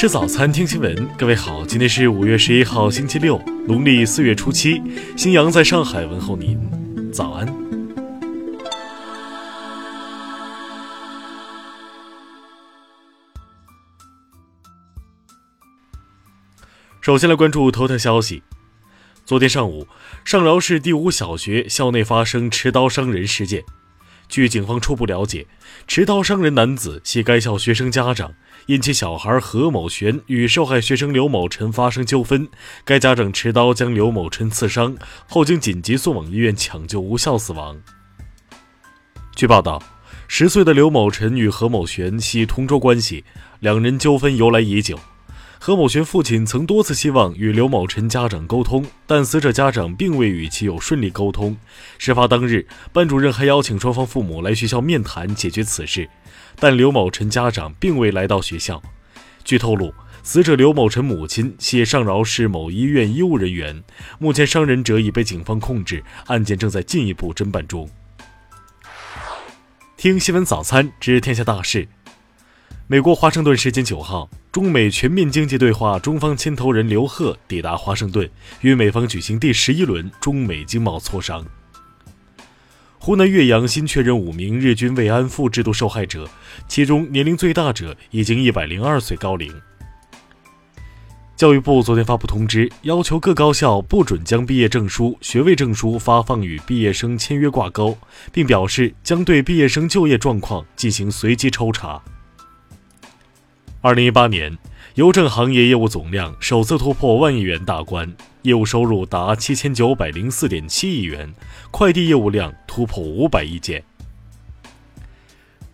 吃早餐，听新闻。各位好，今天是五月十一号，星期六，农历四月初七。新阳在上海问候您，早安。首先来关注头条消息。昨天上午，上饶市第五小学校内发生持刀伤人事件。据警方初步了解，持刀伤人男子系该校学生家长。因其小孩何某璇与受害学生刘某晨发生纠纷，该家长持刀将刘某晨刺伤，后经紧急送往医院抢救无效死亡。据报道，十岁的刘某晨与何某璇系同桌关系，两人纠纷由来已久。何某璇父亲曾多次希望与刘某晨家长沟通，但死者家长并未与其有顺利沟通。事发当日，班主任还邀请双方父母来学校面谈解决此事。但刘某晨家长并未来到学校。据透露，死者刘某晨母亲系上饶市某医院医务人员。目前伤人者已被警方控制，案件正在进一步侦办中。听新闻早餐知天下大事。美国华盛顿时间九号，中美全面经济对话中方牵头人刘鹤抵达华盛顿，与美方举行第十一轮中美经贸磋商。湖南岳阳新确认五名日军慰安妇制度受害者，其中年龄最大者已经一百零二岁高龄。教育部昨天发布通知，要求各高校不准将毕业证书、学位证书发放与毕业生签约挂钩，并表示将对毕业生就业状况进行随机抽查。二零一八年。邮政行业业务总量首次突破万亿元大关，业务收入达七千九百零四点七亿元，快递业务量突破五百亿件。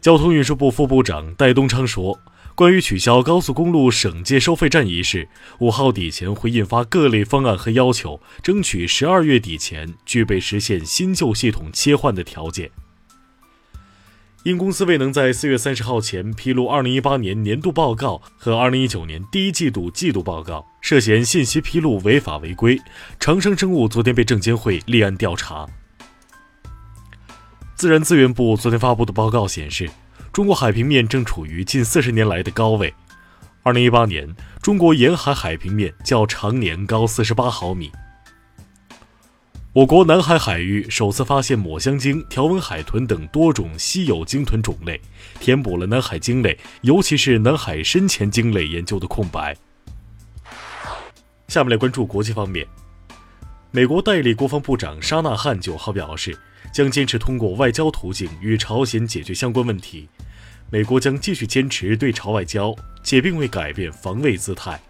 交通运输部副部长戴东昌说：“关于取消高速公路省界收费站一事，五号底前会印发各类方案和要求，争取十二月底前具备实现新旧系统切换的条件。”因公司未能在四月三十号前披露二零一八年年度报告和二零一九年第一季度季度报告，涉嫌信息披露违法违规，长生生物昨天被证监会立案调查。自然资源部昨天发布的报告显示，中国海平面正处于近四十年来的高位。二零一八年，中国沿海海平面较常年高四十八毫米。我国南海海域首次发现抹香鲸、条纹海豚等多种稀有鲸豚种类，填补了南海鲸类，尤其是南海深潜鲸类研究的空白。下面来关注国际方面，美国代理国防部长沙纳汉九号表示，将坚持通过外交途径与朝鲜解决相关问题。美国将继续坚持对朝外交，且并未改变防卫姿态。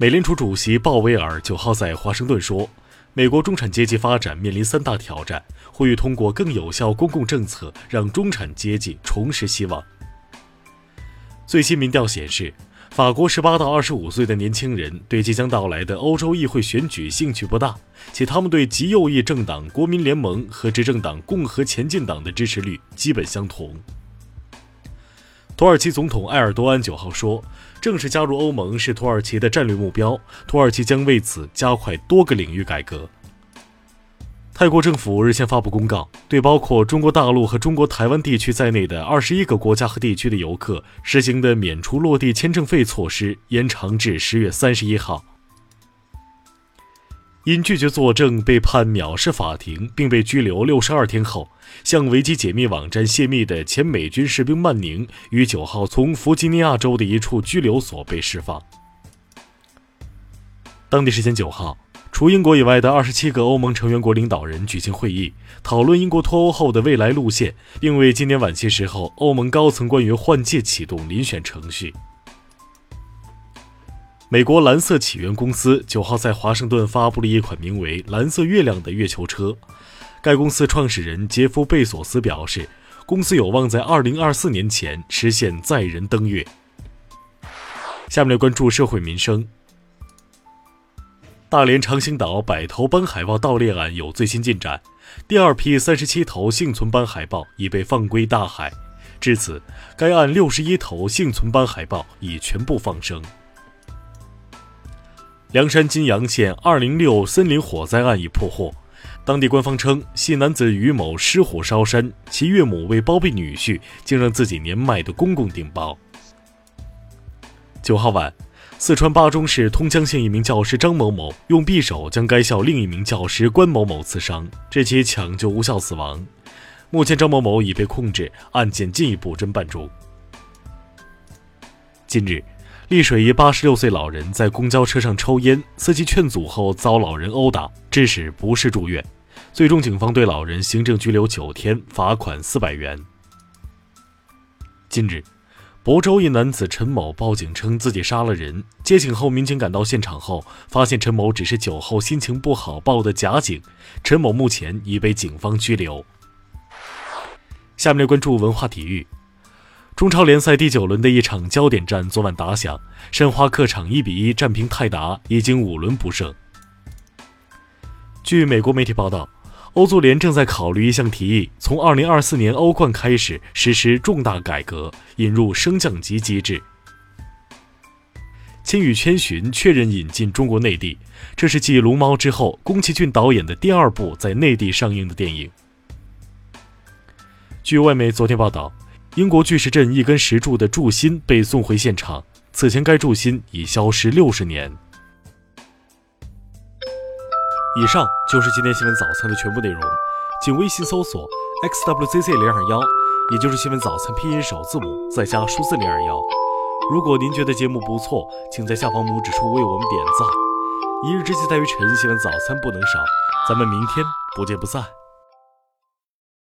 美联储主席鲍威尔九号在华盛顿说：“美国中产阶级发展面临三大挑战，呼吁通过更有效公共政策让中产阶级重拾希望。”最新民调显示，法国十八到二十五岁的年轻人对即将到来的欧洲议会选举兴趣不大，且他们对极右翼政党国民联盟和执政党共和前进党的支持率基本相同。土耳其总统埃尔多安九号说。正式加入欧盟是土耳其的战略目标，土耳其将为此加快多个领域改革。泰国政府日前发布公告，对包括中国大陆和中国台湾地区在内的二十一个国家和地区的游客实行的免除落地签证费措施延长至十月三十一号。因拒绝作证被判藐视法庭，并被拘留六十二天后，向维基解密网站泄密的前美军士兵曼宁于九号从弗吉尼亚州的一处拘留所被释放。当地时间九号，除英国以外的二十七个欧盟成员国领导人举行会议，讨论英国脱欧后的未来路线，并为今年晚些时候欧盟高层官员换届启动遴选程序。美国蓝色起源公司九号在华盛顿发布了一款名为“蓝色月亮”的月球车。该公司创始人杰夫·贝索斯表示，公司有望在2024年前实现载人登月。下面来关注社会民生。大连长兴岛百头斑海豹盗猎案有最新进展，第二批37头幸存斑海豹已被放归大海。至此，该案61头幸存斑海豹已全部放生。凉山金阳县二零六森林火灾案已破获，当地官方称系男子于某失火烧山，其岳母为包庇女婿，竟让自己年迈的公公顶包。九号晚，四川巴中市通江县一名教师张某某用匕首将该校另一名教师关某某刺伤，致其抢救无效死亡。目前，张某某已被控制，案件进一步侦办中。近日，丽水一八十六岁老人在公交车上抽烟，司机劝阻后遭老人殴打，致使不适住院。最终，警方对老人行政拘留九天，罚款四百元。近日，亳州一男子陈某报警称自己杀了人，接警后，民警赶到现场后，发现陈某只是酒后心情不好报的假警。陈某目前已被警方拘留。下面来关注文化体育。中超联赛第九轮的一场焦点战昨晚打响，申花客场一比一战平泰达，已经五轮不胜。据美国媒体报道，欧足联正在考虑一项提议，从二零二四年欧冠开始实施重大改革，引入升降级机制。千与千寻确认引进中国内地，这是继《龙猫》之后，宫崎骏导演的第二部在内地上映的电影。据外媒昨天报道，英国巨石阵一根石柱的柱心被送回现场，此前该柱心已消失六十年。以上就是今天新闻早餐的全部内容，请微信搜索 xwzc 零二幺，也就是新闻早餐拼音首字母再加数字零二幺。如果您觉得节目不错，请在下方拇指处为我们点赞。一日之计在于晨，新闻早餐不能少，咱们明天不见不散。